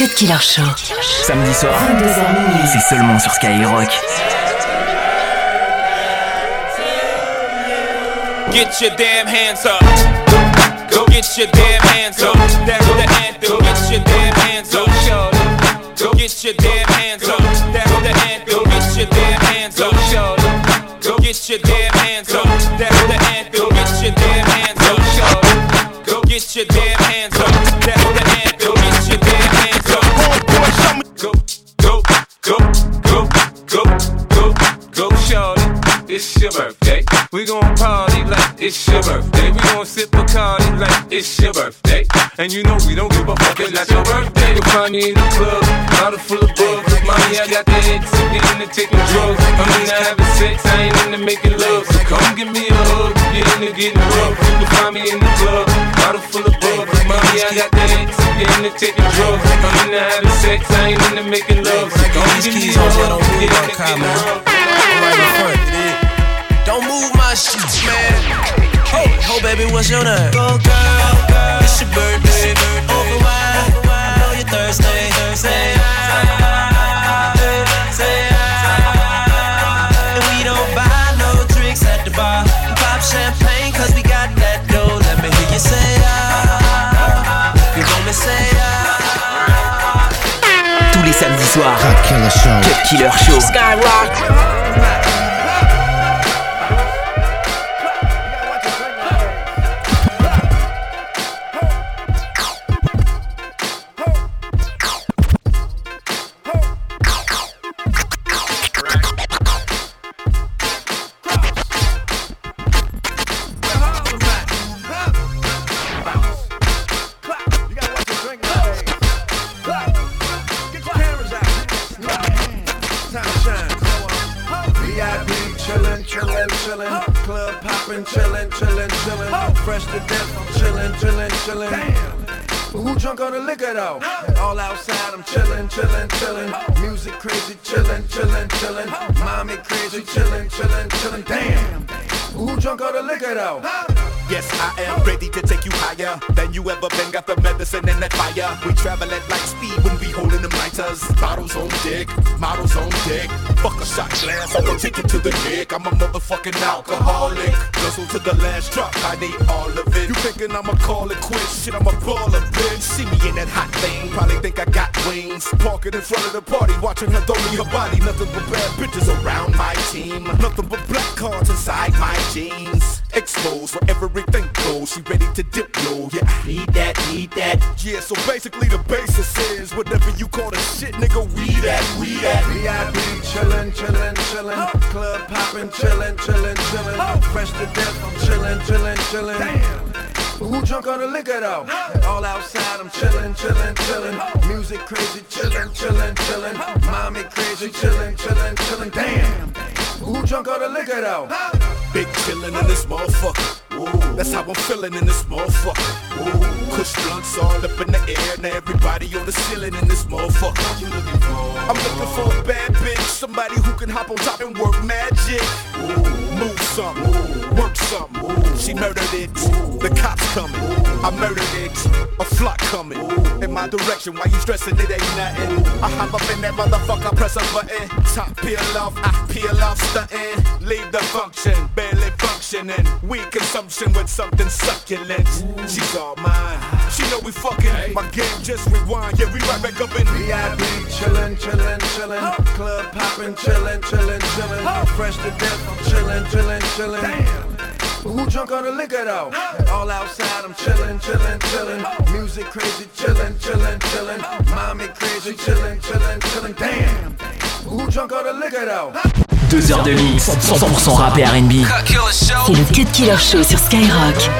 Cut Killer Show. Samedi soir, c'est seulement sur Skyrock. Get your damn hands up. Go get your damn hands up. That's the anthem. Get your damn hands up. Go get your damn hands up. That's the anthem. Get your damn hands up. Go get your damn hands up. That's the anthem. Get your damn hands up. Go get your damn hands up. That's the anthem. Get your damn hands up. It's your birthday. We gon' party like it's your birthday. We gon' sip a like it's your birthday. And you know we don't give a fuck, it's not your birthday. You'll find me in the club, bottle full of bug. Mommy, I got the X, I'm into taking drugs. I'm into having sex, I ain't into making love. So come give me a hug, get into getting rough. You'll find me in the club, bottle full of bug. Mommy, I got the X, I'm into taking drugs. I'm into having sex, I ain't into making love. So come give me a hug, get into getting rough. right in front. Don't move my shit, man. Hey, oh baby, what's your name? Go girl, girl. It's your birthday. Open wide. I know you're thirsty. Say I, say I. And we don't buy no drinks at the bar. Pop champagne 'cause we got that dough. Let me hear you say samedi soir. Cut Killer Show. Skyrock. drink. Chillin'. Club poppin', chillin', chillin', chillin'. Fresh to death, chillin', chillin', chillin'. But who drunk on the liquor though? All outside, I'm chillin', chillin', chillin'. Music crazy, chillin', chillin', chillin'. Mommy crazy, chillin', chillin', chillin'. Damn. Who drunk on the liquor though? Yes, I am ready to take you higher than you ever been. Got the medicine and that fire. We travel at light speed when we holding them lighters. Bottles on dick, models on dick. Fuck a shot glass, I'm gonna take it to the dick. I'm a motherfucking alcoholic. Guzzle to the last drop, I need all of it. You thinking I'ma call it quits? Shit, I'm a baller, bitch. See me in that hot thing, probably think I got wings. Parking in front of the party, watching her throw me her body. Nothing but bad bitches around my team. Nothing but black cards inside my jeans. Exposed for everything goes. She ready to dip low. Yeah, need that, need that. Yeah, so basically the basis is whatever you call the shit, nigga. We that, we that. VIP chillin', chillin', chillin'. Club poppin', chillin', chillin', chillin'. Fresh to death, I'm chillin', chillin', chillin'. Damn. But who drunk on the liquor though? All outside, I'm chillin', chillin', chillin'. Music crazy, chillin', chillin', chillin'. Mommy crazy, chillin', chillin', chillin'. Damn. But who drunk on the liquor though? Big chillin' in this motherfucker. Ooh, that's how I'm feeling in this motherfucker. Kush blunts all up in the air. Now everybody on the ceiling in this motherfucker. You looking for? I'm looking for a bad bitch. Somebody who can hop on top and work magic. Ooh, move something. Work something. She murdered it. The cops coming. I murdered it. A flock coming. In my direction. Why you stressing? It ain't nothing. I hop up in that motherfucker. Press a button. Top peel off. I peel off stunting. Leave the function. Barely functioning. weak consumption with something succulent. She's all mine. She know we fucking. My game just rewind. Yeah, we right back up in VIP chillin', chillin', chillin'. Club poppin', chillin', chillin', chillin'. Fresh to death, I'm chillin', chillin', chillin'. Damn. But who drunk on the liquor though? All outside, I'm chillin', chillin', chillin'. Music crazy, chillin', chillin', chillin'. Mommy crazy, chillin', chillin', chillin'. Damn. But who drunk on the liquor though? Deux heures de mix, 100% rap R&B. C'est le Cut Killer Show sur Skyrock.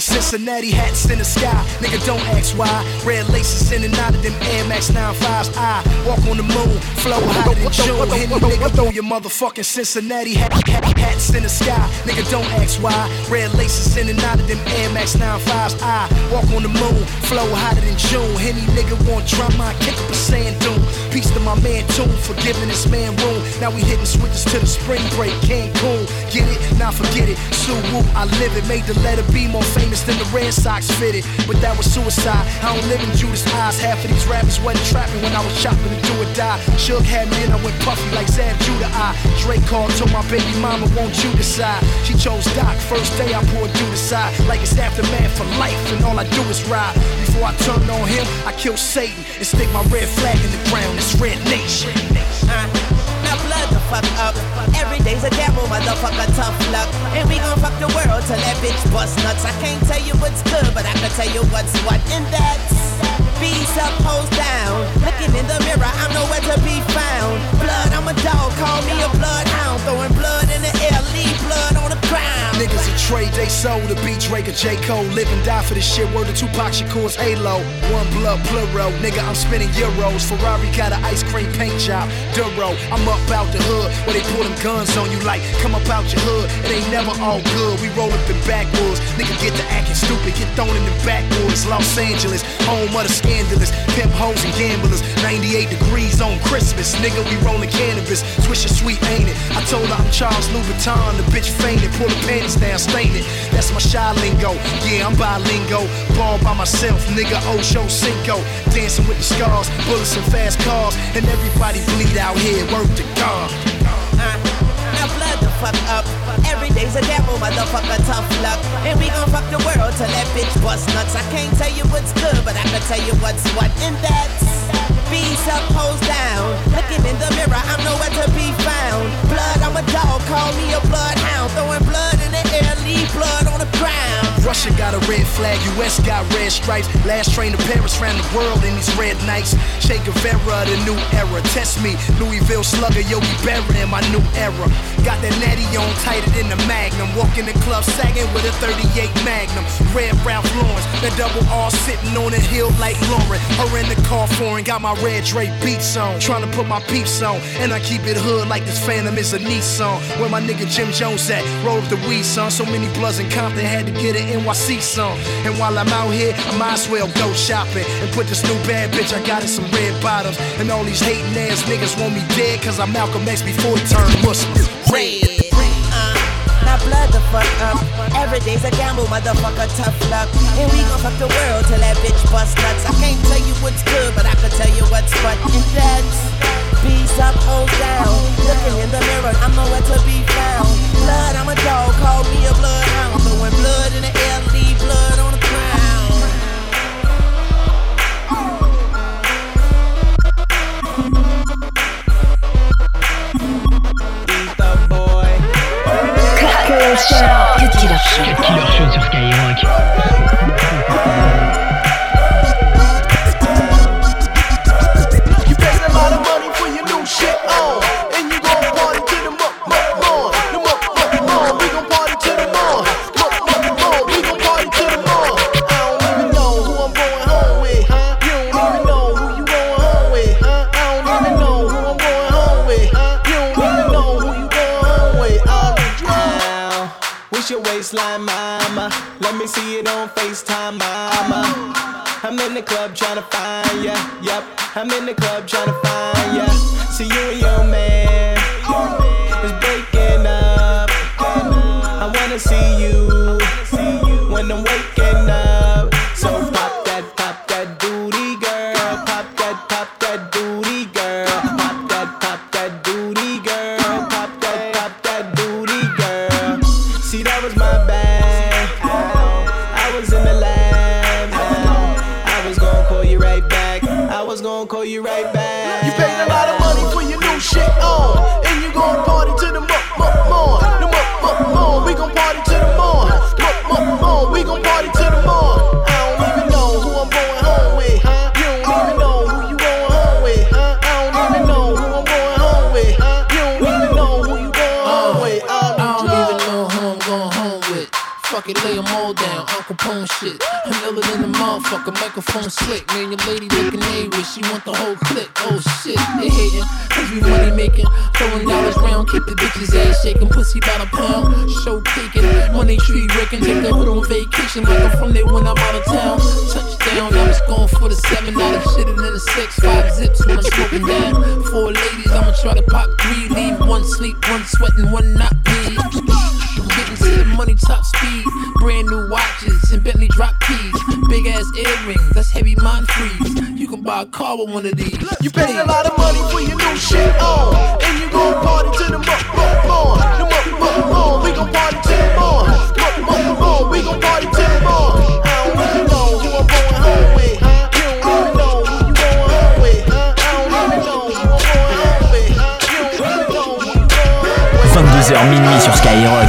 Cincinnati hats in the sky. Nigga, don't ask why. Red laces in and out of them Air Max 95s. I walk on the moon, flow hotter than June. Hit nigga, throw your motherfucking Cincinnati hat, hat, hats in the sky. Nigga, don't ask why. Red laces in and out of them Air Max 95s. I walk on the moon, flow hotter than June. Any nigga want drama, I kick up a sand dune. Peace to my man Tune for giving this man room. Now we hitting switches to the spring break. Cancun, get it? Now forget it. Sue Woo, I live it. Made the letter B more famous than the Red Sox fitted. But that was suicide. I don't live in Judas eyes. Half of these rappers wasn't trapping when I was shopping to do or die. Shook had me and I went puffy like Zab Judah. I Drake called, told my baby mama, won't you decide? She chose Doc. First day I poured you aside. Like it's aftermath for life, and all I do is ride. Before I turn on him, I kill Satan and stick my red flag in the ground. It's Red Nation. A gamble, motherfucker, tough luck. And we gon' fuck the world till that bitch bust nuts. I can't tell you what's good, but I can tell you what's what. And that's Bees up, hoes down. Looking in the mirror, I'm nowhere to be found. Blood, I'm a dog, call me a bloodhound. Throwing blood in the air, leave blood on the ground. Niggas a trade they sold to beat Drake or J. Cole. Live and die for this shit. Word to Tupac Shakur's Halo. One blood plural. Nigga, I'm spinning euros. Ferrari got an ice cream paint job. Duro. I'm up out the hood where they pull them guns on you like, come up out your hood. It ain't never all good. We roll up in backwoods. Nigga get to acting stupid. Get thrown in the backwoods. Los Angeles, home of the scandalous. Pimp hoes and gamblers. 98 degrees on Christmas. Nigga, we rolling cannabis. Swish is sweet, ain't it? I told her I'm Charles Louboutin. The bitch fainted. Pull the panties down, stain it. That's my shy lingo. Yeah, I'm bilingo. Ball by myself, nigga. Ocho Cinco. Dancing with the scars, bullets and fast cars. And everybody bleed out here. Work to God. Uh, now blood the fuck up. Every day's a gamble, motherfucker, tough luck. And we gon' fuck the world till that bitch bust nuts. I can't tell you what's good, but I can tell you what's what. And that's Bees up, hoes down. Looking in the mirror, I'm nowhere to be found. Blood, I'm a dog, call me a bloodhound. Throwing blood in the air, leave blood on the ground. Russia got a red flag, US got red stripes. Last train to Paris ran the world in these red nights. Che Guevara, the new era. Test me, Louisville slugger, Yogi Berra in my new era. Got that natty on tighter than the Magnum. Walking the club sagging with a 38 Magnum. Red Ralph Laurens, the double R sitting on a hill like Lauryn. Her in the car foreign, got my red Dre beats on. Trying to put my peeps on, and I keep it hood like this Phantom is a Nissan. Where my nigga Jim Jones at? Roll up the weed, son. So many bloods in Compton had to get an NYC song. And while I'm out here, I might as well go shopping and put this new bad bitch I got in some red bottoms. And all these hating ass niggas want me dead, cause I'm Malcolm X before he turned Muslim. Red. Blood the fuck up. Every day's a gamble, motherfucker, tough luck. And we gon' fuck the world till that bitch bust nuts. I can't tell you what's good, but I can tell you what's what. And that's Bees up, hoes down. Looking in the mirror, I'm nowhere to be found. Blood, I'm a dog, call me a bloodhound. Throwing blood in the air, leave blood Killer Show. Killer Show sur Skyrock? What's your waistline, mama? Let me see it on FaceTime, mama. I'm in the club trying to find ya. Yep, I'm in the club trying to find ya. See you and your man is breaking up. I wanna see you when I'm waking up. So you right back. You paid a lot of money for your new shit on, and you gon' party to the muck muck more. The muck muck more. We gon' party to the more. Muck muck more. We gon' party to the more. It, lay them all down. Uncle Capone shit. I'm iller than the motherfucker, microphone slick. Man, your lady looking A she want the whole clique. Oh shit, they hating, cause we money making. Throwing dollars round, keep the bitches ass shaking. Pussy by the pound, show caking. Money tree raking, take the hood on vacation. Like I'm from there when I'm out of town. Touchdown, I was going for the seven. Now I'm shitting in the six, five zips when I'm smoking down. Four ladies, I'ma try to pop three. Leave one sleep, one sweating, one not me. You buy a car with one of these. You pay a lot of money for your new shit on. And you gon' party to the muck, muck, morn. The muck, muck, morn. We gon' party to the morn. Muck, muck, morn. We gon' party to the morn. I don't even know who I'm going home with. You don't even know who you going home with. I don't even know who I'm going home with. You don't even know who you going home with. 22h minuit sur Skyrock.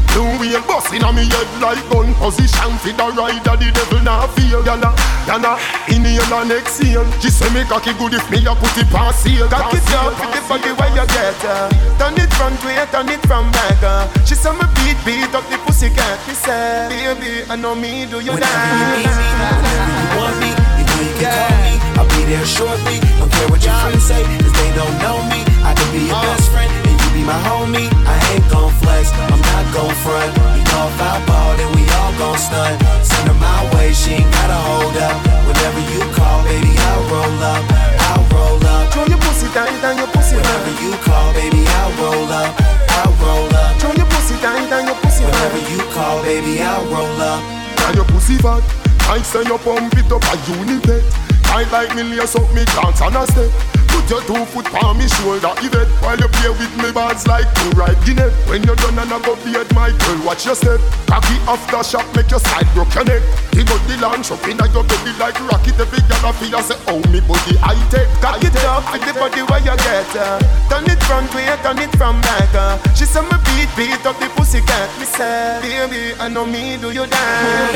Blue wheel busting on me head like gun Position for the rider, the devil not feel Yana, yana, inhale and exhale She say me cocky good if me a put it past seal Cock it up with the body where you get uh. Turn it front way, turn it from back uh. She say me beat, beat up the pussy cat She say, baby, I know me do you Whenever you need that me, whenever you want me, you know you can call me. I'll be there shortly. Don't care what your friends say, cause they don't know me. I can be your best friend, and you be my homie. I ain't gon' flex, I'm not gon' front. You know if I ball, then we all gon' stunt. Send her my way, she ain't gotta hold up. Whenever you call, baby, I'll roll up. I'll roll up. Show your pussy tight and your pussy Whenever you call, baby, I'll roll up. I'll roll up. Show your pussy tight and your pussy Whenever you call, baby, I'll roll up. Now your pussy fat Like say you pump it up a unit tight like me lace up me dance and a step. Put your two foot on me shoulder, Yvette While you play with me bands like two right Guinea When you're done and I go beard my girl, watch your step Cocky after shot, make your side broke your neck Dig out the launch up inna your belly like rocket Every girl a feel say, oh me body I take Cock it up with the body where you get uh. Turn it front way, turn it from back uh. She say me beat, beat up the pussy cat Me say, baby, I know me, do you dance?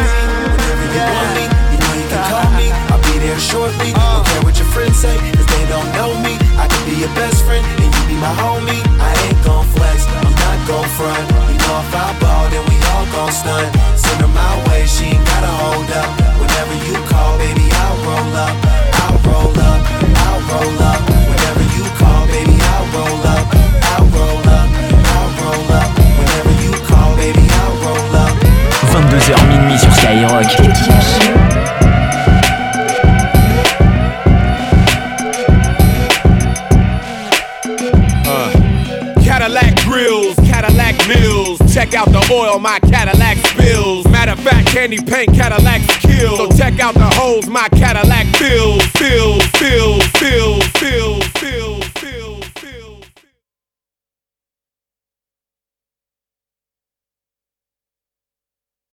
Me, you know you can call me There shortly, don't care what your friends say Cause they don't know me. I can be your best friend and you be my homie. I ain't gon' flex, I'm not gon' front. You know if I ball, then we all gon' stunt. Send her my way, she ain't gotta hold up. Whenever you call, baby, I'll roll up. I'll roll up, I'll roll up. Whenever you call, baby, I'll roll up. I'll roll up, I'll roll up. Whenever you call, baby, I'll roll up. 22h minuit sur Skyrock. Out the oil my Cadillac spills. Matter of fact, candy paint Cadillacs kill. So check out the holes my Cadillac fills, fills, fills, fills.